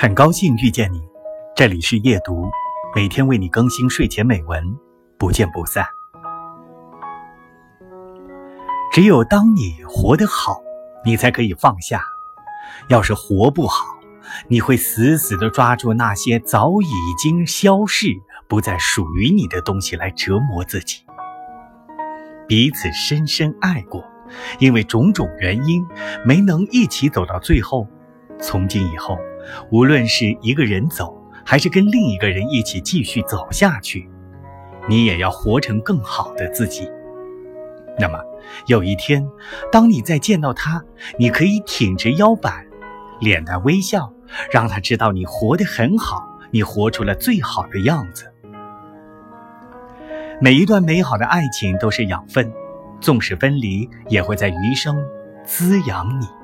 很高兴遇见你，这里是夜读，每天为你更新睡前美文，不见不散。只有当你活得好，你才可以放下；要是活不好，你会死死地抓住那些早已经消逝、不再属于你的东西来折磨自己。彼此深深爱过，因为种种原因没能一起走到最后。从今以后，无论是一个人走，还是跟另一个人一起继续走下去，你也要活成更好的自己。那么，有一天，当你再见到他，你可以挺直腰板，脸带微笑，让他知道你活得很好，你活出了最好的样子。每一段美好的爱情都是养分，纵使分离，也会在余生滋养你。